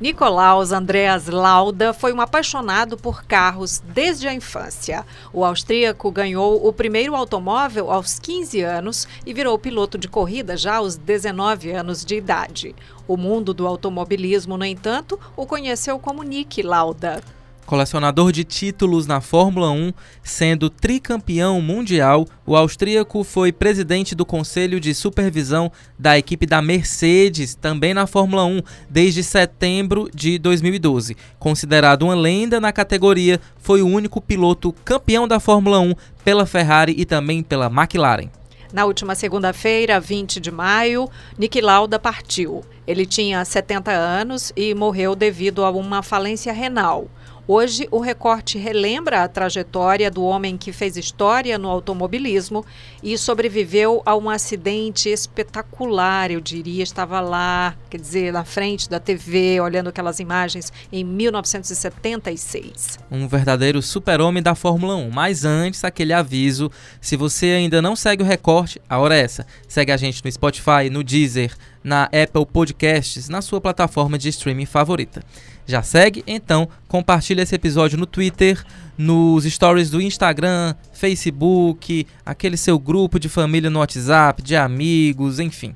Nicolaus Andreas Lauda foi um apaixonado por carros desde a infância. O austríaco ganhou o primeiro automóvel aos 15 anos e virou piloto de corrida já aos 19 anos de idade. O mundo do automobilismo, no entanto, o conheceu como Nick Lauda colecionador de títulos na Fórmula 1, sendo tricampeão mundial, o austríaco foi presidente do Conselho de Supervisão da equipe da Mercedes, também na Fórmula 1, desde setembro de 2012. Considerado uma lenda na categoria, foi o único piloto campeão da Fórmula 1 pela Ferrari e também pela McLaren. Na última segunda-feira, 20 de maio, Niki Lauda partiu. Ele tinha 70 anos e morreu devido a uma falência renal. Hoje, o recorte relembra a trajetória do homem que fez história no automobilismo e sobreviveu a um acidente espetacular, eu diria. Estava lá, quer dizer, na frente da TV, olhando aquelas imagens em 1976. Um verdadeiro super-homem da Fórmula 1. Mas antes, aquele aviso: se você ainda não segue o recorte, a hora é essa. Segue a gente no Spotify, no Deezer, na Apple Podcasts, na sua plataforma de streaming favorita. Já segue? Então compartilha esse episódio no Twitter, nos stories do Instagram, Facebook, aquele seu grupo de família no WhatsApp, de amigos, enfim.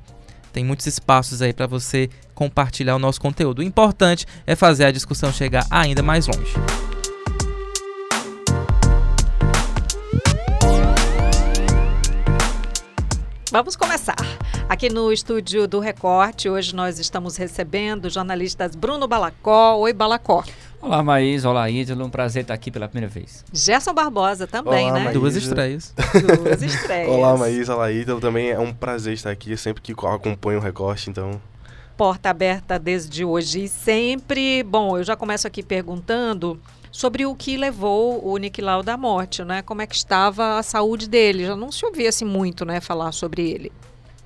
Tem muitos espaços aí para você compartilhar o nosso conteúdo. O importante é fazer a discussão chegar ainda mais longe. Vamos começar. Aqui no estúdio do Recorte, hoje nós estamos recebendo jornalistas Bruno Balacó. Oi, Balacó. Olá, Maís. Olá, Ítalo. Um prazer estar aqui pela primeira vez. Gerson Barbosa também, Olá, né? Maísa. Duas estreias. Duas estreias. Olá, Maís. Olá, Ítalo. Também é um prazer estar aqui. Sempre que acompanho o Recorte, então... Porta aberta desde hoje e sempre. Bom, eu já começo aqui perguntando sobre o que levou o Nick Lauda à morte, né? Como é que estava a saúde dele? Já não se ouvia assim muito, né, falar sobre ele.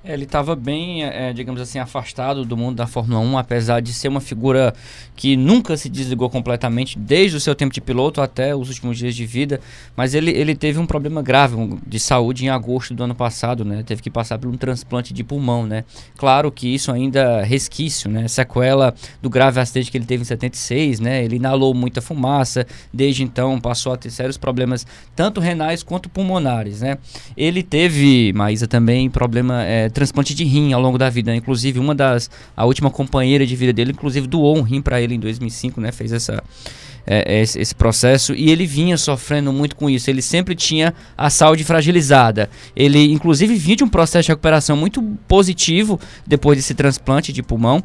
Ele estava bem, é, digamos assim, afastado do mundo da Fórmula 1, apesar de ser uma figura que nunca se desligou completamente, desde o seu tempo de piloto até os últimos dias de vida. Mas ele, ele teve um problema grave de saúde em agosto do ano passado, né? Teve que passar por um transplante de pulmão, né? Claro que isso ainda é resquício, né? Sequela do grave acidente que ele teve em 76, né? Ele inalou muita fumaça, desde então passou a ter sérios problemas, tanto renais quanto pulmonares, né? Ele teve, Maísa, também problema. É, transplante de rim ao longo da vida. Inclusive, uma das. A última companheira de vida dele, inclusive, doou um rim para ele em 2005, né? Fez essa. É, esse, esse, processo e ele vinha sofrendo muito com isso. Ele sempre tinha a saúde fragilizada. Ele, inclusive, vinha de um processo de recuperação muito positivo depois desse transplante de pulmão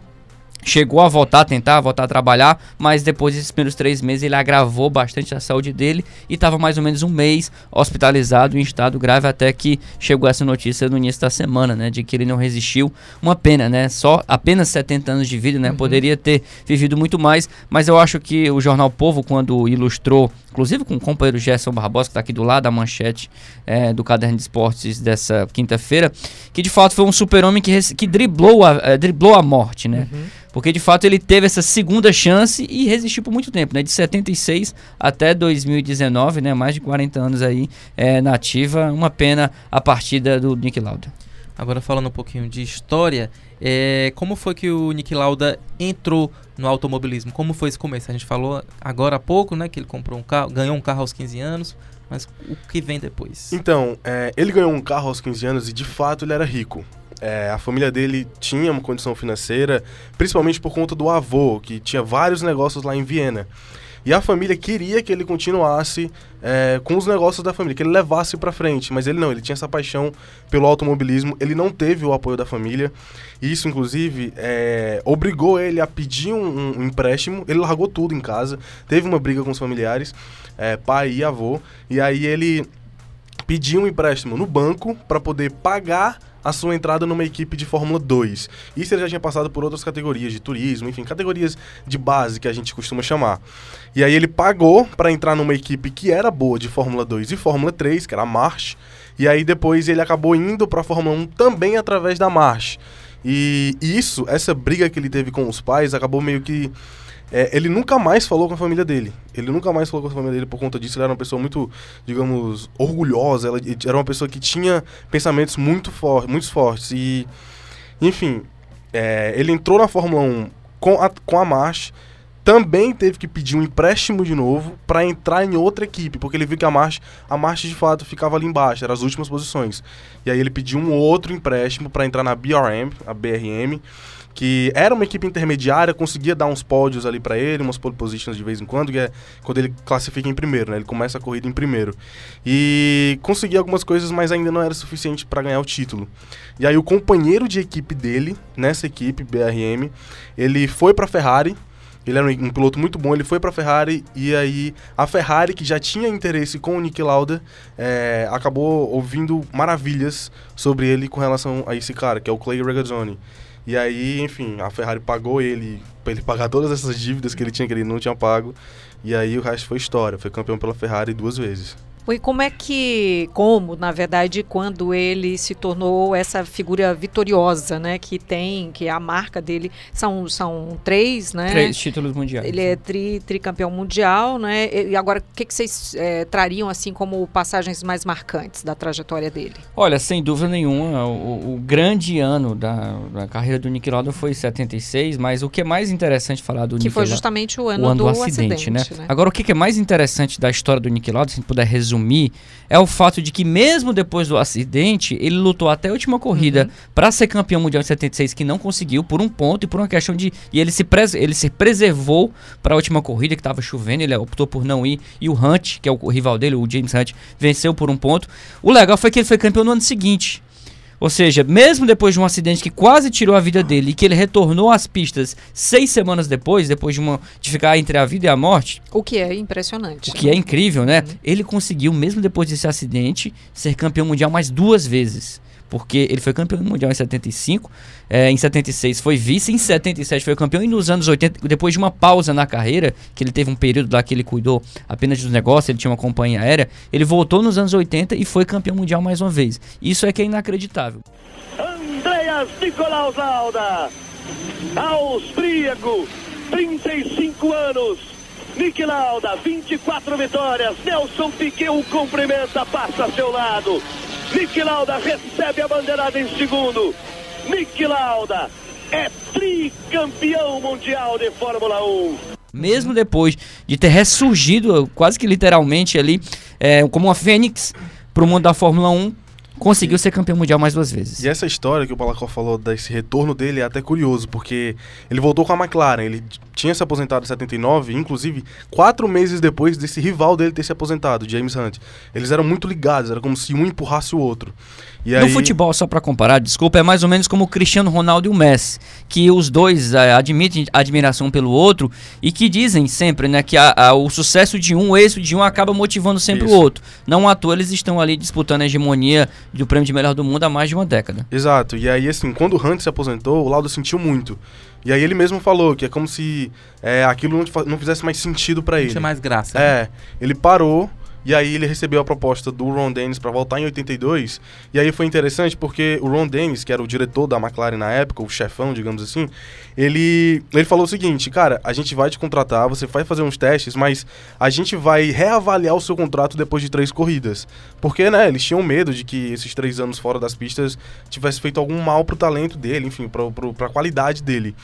chegou a voltar a tentar, voltar a trabalhar, mas depois desses primeiros três meses ele agravou bastante a saúde dele e estava mais ou menos um mês hospitalizado em estado grave até que chegou essa notícia no início da semana, né, de que ele não resistiu. Uma pena, né, só apenas 70 anos de vida, né, uhum. poderia ter vivido muito mais, mas eu acho que o jornal Povo quando ilustrou, inclusive com o companheiro Gerson Barbosa que está aqui do lado da manchete é, do caderno de esportes dessa quinta-feira, que de fato foi um super-homem que, que driblou, a, é, driblou a morte, né? Uhum. Porque de fato ele teve essa segunda chance e resistiu por muito tempo, né? De 76 até 2019, né? Mais de 40 anos aí é, nativa. Uma pena a partida do Nick Lauda. Agora falando um pouquinho de história, é, como foi que o Nick Lauda entrou no automobilismo? Como foi esse começo? A gente falou agora há pouco, né, que ele comprou um carro, ganhou um carro aos 15 anos, mas o que vem depois? Então, é, ele ganhou um carro aos 15 anos e de fato ele era rico. É, a família dele tinha uma condição financeira, principalmente por conta do avô, que tinha vários negócios lá em Viena. E a família queria que ele continuasse é, com os negócios da família, que ele levasse para frente. Mas ele não, ele tinha essa paixão pelo automobilismo, ele não teve o apoio da família. E isso, inclusive, é, obrigou ele a pedir um, um, empréstimo. Ele largou tudo em casa, teve uma briga com os familiares, é, pai e avô. E aí ele pediu um empréstimo no banco para poder pagar a sua entrada numa equipe de Fórmula 2. Isso ele já tinha passado por outras categorias de turismo, enfim, categorias de base que a gente costuma chamar. E aí ele pagou para entrar numa equipe que era boa de Fórmula 2 e Fórmula 3, que era a March. E aí depois ele acabou indo para a Fórmula 1 também através da March. E isso, essa briga que ele teve com os pais, acabou meio que é, ele nunca mais falou com a família dele. Ele nunca mais falou com a família dele por conta disso. Ele era uma pessoa muito, digamos, orgulhosa. Ela era uma pessoa que tinha pensamentos muito, for muito fortes. E, enfim, é, ele entrou na Fórmula 1 com a, com a March, também teve que pedir um empréstimo de novo para entrar em outra equipe, porque ele viu que a March, a March de fato ficava ali embaixo, eram as últimas posições. E aí ele pediu um outro empréstimo para entrar na BRM, a BRM, que era uma equipe intermediária, conseguia dar uns pódios ali para ele, umas pole positions de vez em quando, que é quando ele classifica em primeiro, né? Ele começa a corrida em primeiro. E conseguia algumas coisas, mas ainda não era suficiente para ganhar o título. E aí o companheiro de equipe dele, nessa equipe BRM, ele foi para Ferrari, ele era um, piloto muito bom, ele foi para a Ferrari e aí a Ferrari, que já tinha interesse com o Nick Lauda, é, acabou ouvindo maravilhas sobre ele com relação a esse cara, que é o Clay Regazzoni. E aí, enfim, a Ferrari pagou ele para ele pagar todas essas dívidas que ele tinha que ele não tinha pago. E aí o resto foi história. Foi campeão pela Ferrari duas vezes. E como é que, como, na verdade, quando ele se tornou essa figura vitoriosa, né, que tem, que é a marca dele, são, são três, né? Três títulos mundiais. Ele é tri, tricampeão mundial, né? E agora, o que, que vocês é, trariam, assim, como passagens mais marcantes da trajetória dele? Olha, sem dúvida nenhuma, o, o grande ano da, da, carreira do Nick Lauda foi 76, mas o que é mais interessante falar do que Nick foi justamente o ano, o ano do, do acidente, acidente né? né? Agora, o que é mais interessante da história do Nick Lauda, se a gente puder resumir resumir é o fato de que mesmo depois do acidente, ele lutou até a última corrida uhum. para ser campeão mundial em 76, que não conseguiu por um ponto e por uma questão de e ele se pres, ele se preservou para a última corrida que estava chovendo, ele optou por não ir e o Hunt, que é o rival dele, o James Hunt, venceu por um ponto. O legal foi que ele foi campeão no ano seguinte. Ou seja, mesmo depois de um acidente que quase tirou a vida dele e que ele retornou às pistas seis semanas depois, depois de, uma, de ficar entre a vida e a morte. O que é impressionante. O que é incrível, né? Uhum. Ele conseguiu, mesmo depois desse acidente, ser campeão mundial mais duas vezes porque ele foi campeão mundial em 75, é, em 76 foi vice, em 77 foi campeão e nos anos 80, depois de uma pausa na carreira, que ele teve um período lá que ele cuidou apenas dos negócios, ele tinha uma companhia aérea, ele voltou nos anos 80 e foi campeão mundial mais uma vez. Isso é que é inacreditável. Andreas Nicolaus Lauda, austríaco, 35 anos, Nick Lauda, 24 vitórias, Nelson Piquet o cumprimenta, passa a seu lado. Nick Lauda recebe a bandeirada em segundo. Nick Lauda é tricampeão mundial de Fórmula 1. Mesmo depois de ter ressurgido, quase que literalmente ali, é, como uma fênix para o mundo da Fórmula 1, conseguiu ser campeão mundial mais duas vezes. E essa história que o Balakov falou desse retorno dele é até curioso, porque ele voltou com a McLaren, ele tinha se aposentado em 79, inclusive quatro meses depois desse rival dele ter se aposentado, James Hunt. Eles eram muito ligados, era como se um empurrasse o outro. E no aí... futebol, só para comparar, desculpa, é mais ou menos como o Cristiano Ronaldo e o Messi, que os dois é, admitem admiração pelo outro e que dizem sempre né, que a, a, o sucesso de um, o êxito de um acaba motivando sempre Isso. o outro. Não à toa eles estão ali disputando a hegemonia do prêmio de melhor do mundo há mais de uma década. Exato, e aí assim, quando o Hunt se aposentou, o Laudo sentiu muito. E aí ele mesmo falou que é como se é, aquilo não, não fizesse mais sentido para ele. Não tinha mais graça. É, né? ele parou e aí ele recebeu a proposta do Ron Dennis para voltar em 82. E aí foi interessante porque o Ron Dennis, que era o diretor da McLaren na época, o chefão, digamos assim, ele, ele falou o seguinte, cara, a gente vai te contratar, você vai fazer uns testes, mas a gente vai reavaliar o seu contrato depois de três corridas. Porque, né, eles tinham medo de que esses três anos fora das pistas tivesse feito algum mal pro talento dele, enfim, pro, pro, pra qualidade dele.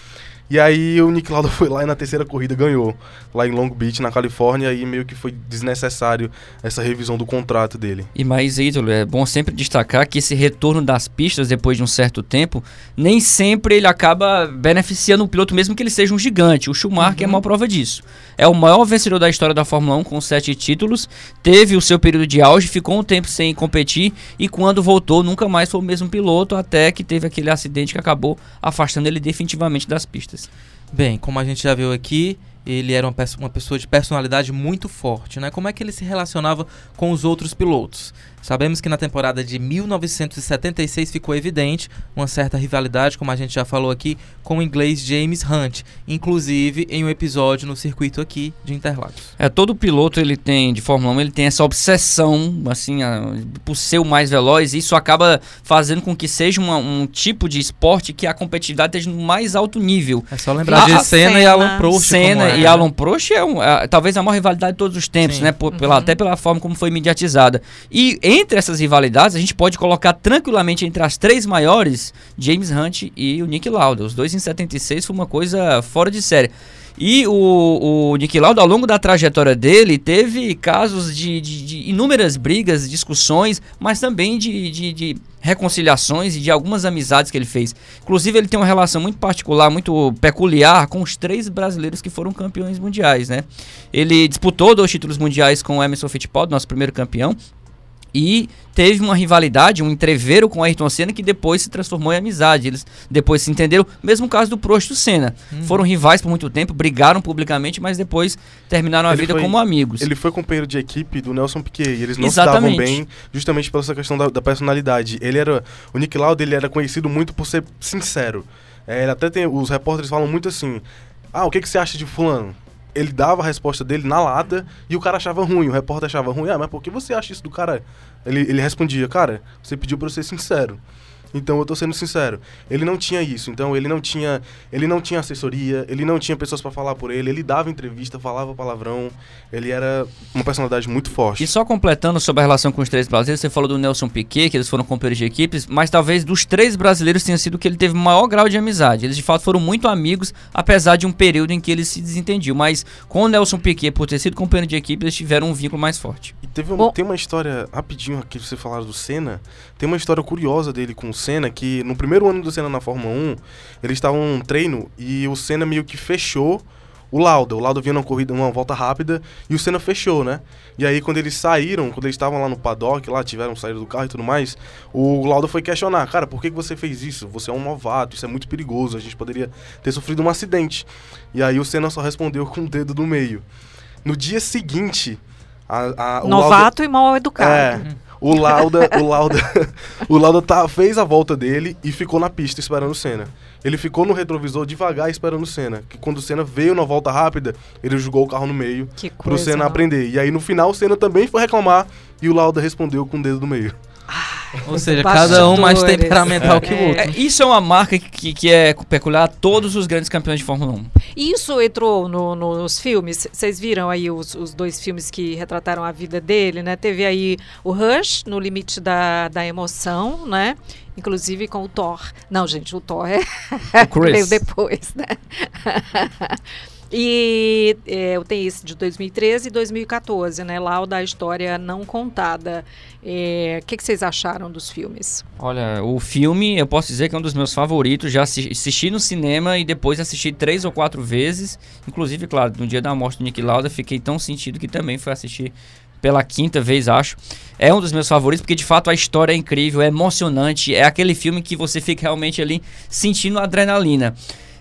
E aí o Nick Lauda foi lá e na terceira corrida ganhou, lá em Long Beach, na Califórnia, e meio que foi desnecessário essa revisão do contrato dele. E mais, ídolo, é bom sempre destacar que esse retorno das pistas depois de um certo tempo, nem sempre ele acaba beneficiando o piloto, mesmo que ele seja um gigante. O Schumacher uhum. é uma prova disso. É o maior vencedor da história da Fórmula 1 com sete títulos, teve o seu período de auge, ficou um tempo sem competir e quando voltou nunca mais foi o mesmo piloto, até que teve aquele acidente que acabou afastando ele definitivamente das pistas. Bem, como a gente já viu aqui, ele era uma, uma pessoa de personalidade muito forte, né? Como é que ele se relacionava com os outros pilotos? Sabemos que na temporada de 1976 ficou evidente uma certa rivalidade, como a gente já falou aqui, com o inglês James Hunt, inclusive em um episódio no circuito aqui de Interlagos. É, todo piloto ele tem de Fórmula 1, ele tem essa obsessão, assim, a, por ser o mais veloz, e isso acaba fazendo com que seja uma, um tipo de esporte que a competitividade esteja no mais alto nível. É só lembrar a, de Senna, Senna, e Alan Prost. Senna e Alan Prost é, um, é, talvez a maior rivalidade de todos os tempos, Sim. né? Por- pela, Até pela forma como foi mediatizada. E entre essas rivalidades, a gente pode colocar tranquilamente entre as três maiores, James Hunt e o Nick Lauda. Os dois em 76 foi uma coisa fora de série. E o, o Nick Lauda, ao longo da trajetória dele, teve casos de, de- de inúmeras brigas, discussões, mas também de, de- de reconciliações e de algumas amizades que ele fez. Inclusive, ele tem uma relação muito particular, muito peculiar com os três brasileiros que foram campeões mundiais, né? Ele disputou dois títulos mundiais com o Emerson Fittipaldi, nosso primeiro campeão, e teve uma rivalidade, um entreveiro com o Ayrton Senna que depois se transformou em amizade. Eles depois se entenderam. Mesmo caso do Prost e do Senna. Foram rivais por muito tempo, brigaram publicamente, mas depois terminaram a Ele vida foi- como amigos. Ele foi companheiro de equipe do Nelson Piquet e eles não Exatamente. se davam bem justamente pela essa questão da, da personalidade. Ele era o Nick Lauda, ele era conhecido muito por ser sincero. É, ele até tem os repórteres falam muito assim: "Ah, o que que você acha de fulano?" Ele dava a resposta dele na lata e o cara achava ruim, o repórter achava ruim. Ah, mas por que você acha isso do cara? Ele, ele respondia: "Cara, você pediu pra eu ser sincero." Então eu tô sendo sincero. Ele não tinha isso. Então ele não tinha, ele não tinha assessoria, ele não tinha pessoas pra falar por ele, ele dava entrevista, falava palavrão. Ele era uma personalidade muito forte. E só completando sobre a relação com os três brasileiros, você falou do Nelson Piquet, que eles foram companheiros de equipes, mas talvez dos três brasileiros tenha sido que ele teve maior grau de amizade. Eles de fato foram muito amigos, apesar de um período em que eles se desentendiam. Mas com o Nelson Piquet, por ter sido companheiro de equipe, eles tiveram um vínculo mais forte. E teve um- tem uma história, rapidinho aqui, você falaram do Senna. Tem uma história curiosa dele com o Senna, que no primeiro ano do Senna na Fórmula 1, eles estavam num treino e o Senna meio que fechou o Lauda. O Lauda vinha numa corrida, uma volta rápida, e o Senna fechou, né? E aí quando eles saíram, quando eles estavam lá no paddock, lá tiveram saído do carro e tudo mais, o Lauda foi questionar, cara, por que, você fez isso? Você é um novato, isso é muito perigoso, a gente poderia ter sofrido um acidente. E aí o Senna só respondeu com o dedo no meio. No dia seguinte, a, a, o Lauda- Novato e mal educado. é. O Lauda, o Lauda, o Lauda tá, fez a volta dele e ficou na pista esperando o Senna. Ele ficou no retrovisor devagar esperando o Senna. Que quando o Senna veio na volta rápida, ele jogou o carro no meio Que pro coisa. Senna aprender. E aí no final o Senna também foi reclamar e o Lauda respondeu com o dedo no meio. Ou seja, cada um mais temperamental que o É. outro. É, isso é uma marca que, que é peculiar a todos os grandes campeões de Fórmula 1. Isso entrou no- nos filmes. Vocês viram aí os, os dois filmes que retrataram a vida dele, né? Teve aí o Rush, No Limite da, da Emoção, né? Inclusive com o Thor. Não, gente, o Thor é O Chris. veio depois, né? e é, eu tenho esse de 2013 e 2014, né? Lá o da história não contada. É, O que, que vocês acharam dos filmes? Olha, o filme, eu posso dizer que é um dos meus favoritos. Já assi- assisti no cinema e depois assisti três ou quatro vezes. Inclusive, claro, no dia da morte do Nick Lauda, fiquei tão sentido que também fui assistir pela quinta vez, acho. É um dos meus favoritos porque, de fato, a história é incrível, é emocionante. É aquele filme que você fica realmente ali sentindo adrenalina.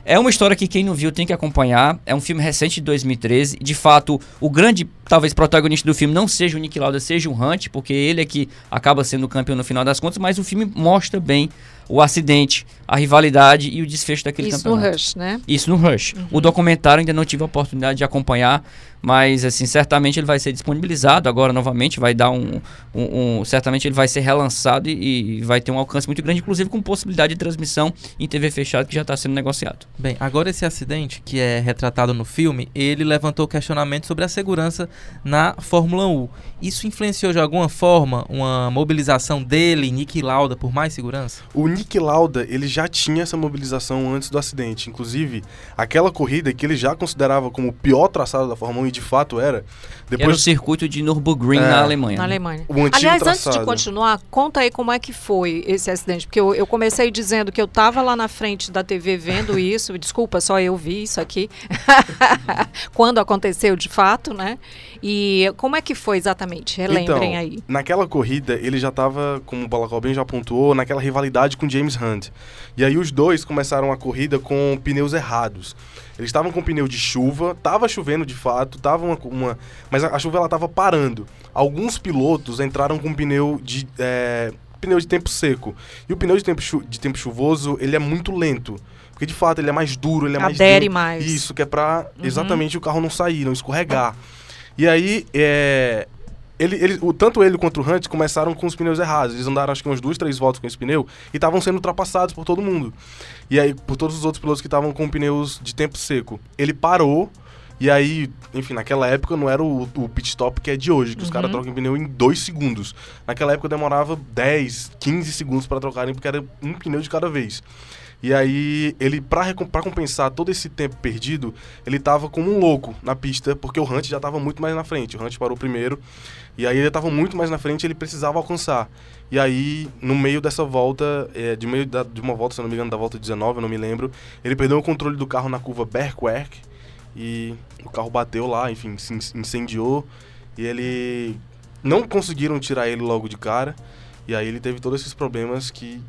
É uma história que quem não viu tem que acompanhar. É um filme recente de 2013. De fato, o grande, talvez, protagonista do filme não seja o Nick Lauda, seja o Hunt, porque ele é que acaba sendo o campeão no final das contas. Mas o filme mostra bem o acidente, a rivalidade e o desfecho daquele Isso no campeonato. Rush, né? Isso no Rush. O documentário ainda não tive a oportunidade de acompanhar, mas assim, certamente ele vai ser disponibilizado agora novamente, vai dar um, um- um- certamente ele vai ser relançado e, e vai ter um alcance muito grande, inclusive com possibilidade de transmissão em TV fechada que já está sendo negociado. Bem, agora esse acidente, que é retratado no filme, ele levantou questionamento sobre a segurança na Fórmula 1. Isso influenciou de alguma forma uma mobilização dele, Nick Lauda, por mais segurança? O Nick Lauda, ele já tinha essa mobilização antes do acidente. Inclusive, aquela corrida que ele já considerava como o pior traçado da Fórmula 1 e de fato era, Era o depois circuito de Nürburgring É. na Alemanha. Na né? Alemanha. o antigo Aliás, antes de traçado. continuar, conta aí como é que foi esse acidente. Porque eu, eu comecei dizendo que eu estava lá na frente da TV vendo isso. Desculpa, só eu vi isso aqui. Quando aconteceu de fato, né? E como é que foi exatamente? Relembrem Então, aí. Naquela corrida, ele já tava, como o Balacol bem já pontuou, naquela rivalidade com James Hunt. E aí os dois começaram a corrida com pneus errados. Eles estavam com pneu de chuva, tava chovendo de fato, tava uma, uma- mas a, a chuva ela tava parando. Alguns pilotos entraram com pneu de é, pneu de tempo seco. E o pneu de tempo, de tempo chuvoso, ele é muito lento. Porque de fato ele é mais duro, ele é mais Adere duro. mais. Isso, que é pra Uhum. exatamente o carro não sair, não escorregar. E aí, é, ele, ele, o, tanto ele quanto o Hunt começaram com os pneus errados. Eles andaram acho que umas duas, três voltas com esse pneu e estavam sendo ultrapassados por todo mundo. E aí, por todos os outros pilotos que estavam com pneus de tempo seco. Ele parou E aí, enfim, naquela época não era o, o pit stop que é de hoje, que os caras trocam pneu em dois segundos. Naquela época demorava 10, 15 segundos para trocarem, porque era um pneu de cada vez. E aí, ele, pra compensar todo esse tempo perdido, ele tava como um louco na pista, porque o Hunt já tava muito mais na frente. O Hunt parou primeiro, e aí ele tava muito mais na frente ele precisava alcançar. E aí, no meio dessa volta, é, de meio da- de uma volta, se não me engano, da volta 19, eu não me lembro, ele perdeu o controle do carro na curva Berkwerk, e o carro bateu lá, enfim, se in- incendiou, e ele... Não conseguiram tirar ele logo de cara, e aí ele teve todos esses problemas que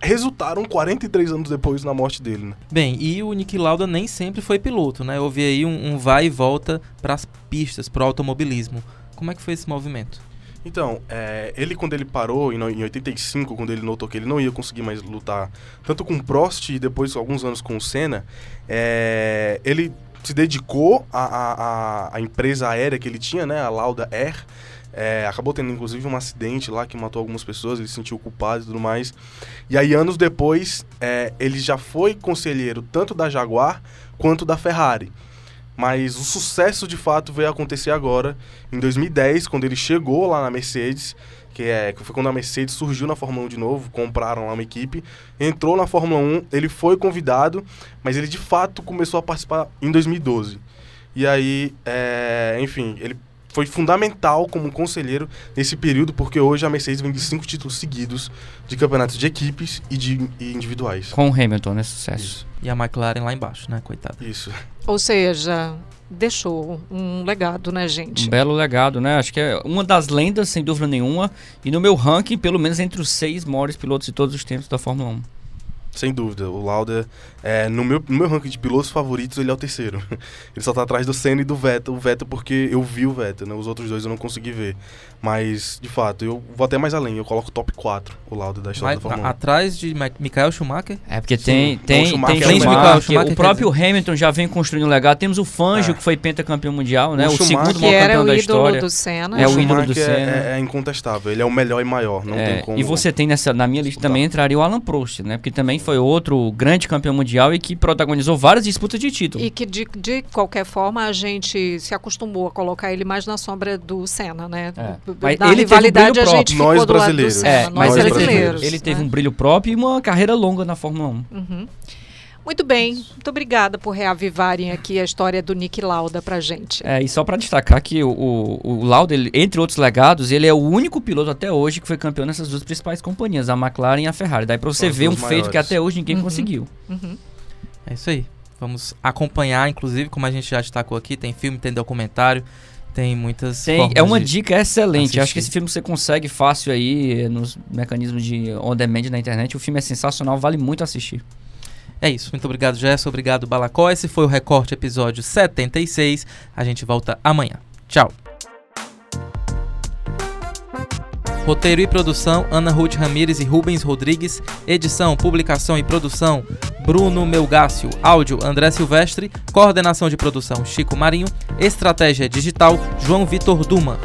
resultaram 43 anos depois na morte dele, né? Bem, e o Nick Lauda nem sempre foi piloto, né? Houve aí um, um vai e volta para as pistas, para o automobilismo. Como é que foi esse movimento? Então, é, ele quando ele parou, em, no- em 85, quando ele notou que ele não ia conseguir mais lutar, tanto com o Prost e depois alguns anos com o Senna, é, ele se dedicou à- à empresa aérea que ele tinha, né, a Lauda Air, é, acabou tendo inclusive um acidente lá que matou algumas pessoas, ele se sentiu culpado e tudo mais. E aí, anos depois, é, ele já foi conselheiro tanto da Jaguar quanto da Ferrari. Mas o sucesso de fato veio acontecer agora, em 2010, quando ele chegou lá na Mercedes, que, é, que foi quando a Mercedes surgiu na Fórmula 1 de novo, compraram lá uma equipe, entrou na Fórmula 1, ele foi convidado, mas ele de fato começou a participar em 2012. E aí, é, enfim, ele foi fundamental como conselheiro nesse período, porque hoje a Mercedes vem de cinco títulos seguidos de campeonatos de equipes e de e individuais. Com o Hamilton, né? Sucesso. Isso. E a McLaren lá embaixo, né? Coitada. Isso. Ou seja, deixou um legado, né, gente? Um belo legado, né? Acho que é uma das lendas, sem dúvida nenhuma. E no meu ranking, pelo menos entre os seis maiores pilotos de todos os tempos da Fórmula 1. Sem dúvida, o Lauda, é, no, meu, no meu ranking de pilotos favoritos, ele é o terceiro. Ele só tá atrás do Senna e do Vettel. O Vettel porque eu vi o Vettel, né? Os outros dois eu não consegui ver. Mas, de fato, eu vou até mais além. Eu coloco top 4 o Lauda da história Mas, da Fórmula 1. a- atrás de Ma- Michael Schumacher. É, porque Sim. tem, Então, tem, o Schumacher tem é o Schumacher, Schumacher, o próprio Hamilton já vem construindo um legado. Temos o Fangio, É. que foi pentacampeão mundial, né? O O, segundo maior era campeão o da ídolo história. do Senna. É o Schumacher ídolo do Senna. É, é incontestável. Ele é o melhor e maior. Não É, tem como... E você tem nessa, na minha lista disputar. também entraria o Alan Prost, né? Porque também foi outro grande campeão mundial e que protagonizou várias disputas de título. E que de, de qualquer forma a gente se acostumou a colocar ele mais na sombra do Senna, né? Mas Na ele teve um rivalidade brilho a gente próprio. Nós do lado do brasileiros. É, nós mas ele teve, brasileiros. ele teve né? um brilho próprio e uma carreira longa na Fórmula 1. Uhum. Muito bem, muito obrigada por reavivarem aqui a história do Nick Lauda pra gente. É, e só pra destacar que o, o, o Lauda, ele- entre outros legados, ele é o único piloto até hoje que foi campeão nessas duas principais companhias, a McLaren e a Ferrari. Daí pra você São ver um duas feito que maiores. até hoje ninguém Uhum. conseguiu. Uhum. É isso aí. Vamos acompanhar, inclusive, como a gente já destacou aqui, tem filme, tem documentário, tem muitas Tem- é uma dica excelente. assistir. Acho que esse filme você consegue fácil aí eh, nos mecanismos de on demand na internet. O filme é sensacional, vale muito assistir. É isso. Muito obrigado, Jess. Obrigado, Balacó. Esse foi o Recorte episódio 76. A gente volta amanhã. Tchau. Roteiro e produção: Ana Ruth Ramires e Rubens Rodrigues. Edição, publicação e produção: Bruno Melgácio. Áudio: André Silvestre. Coordenação de produção: Chico Marinho. Estratégia digital: João Vitor Duma.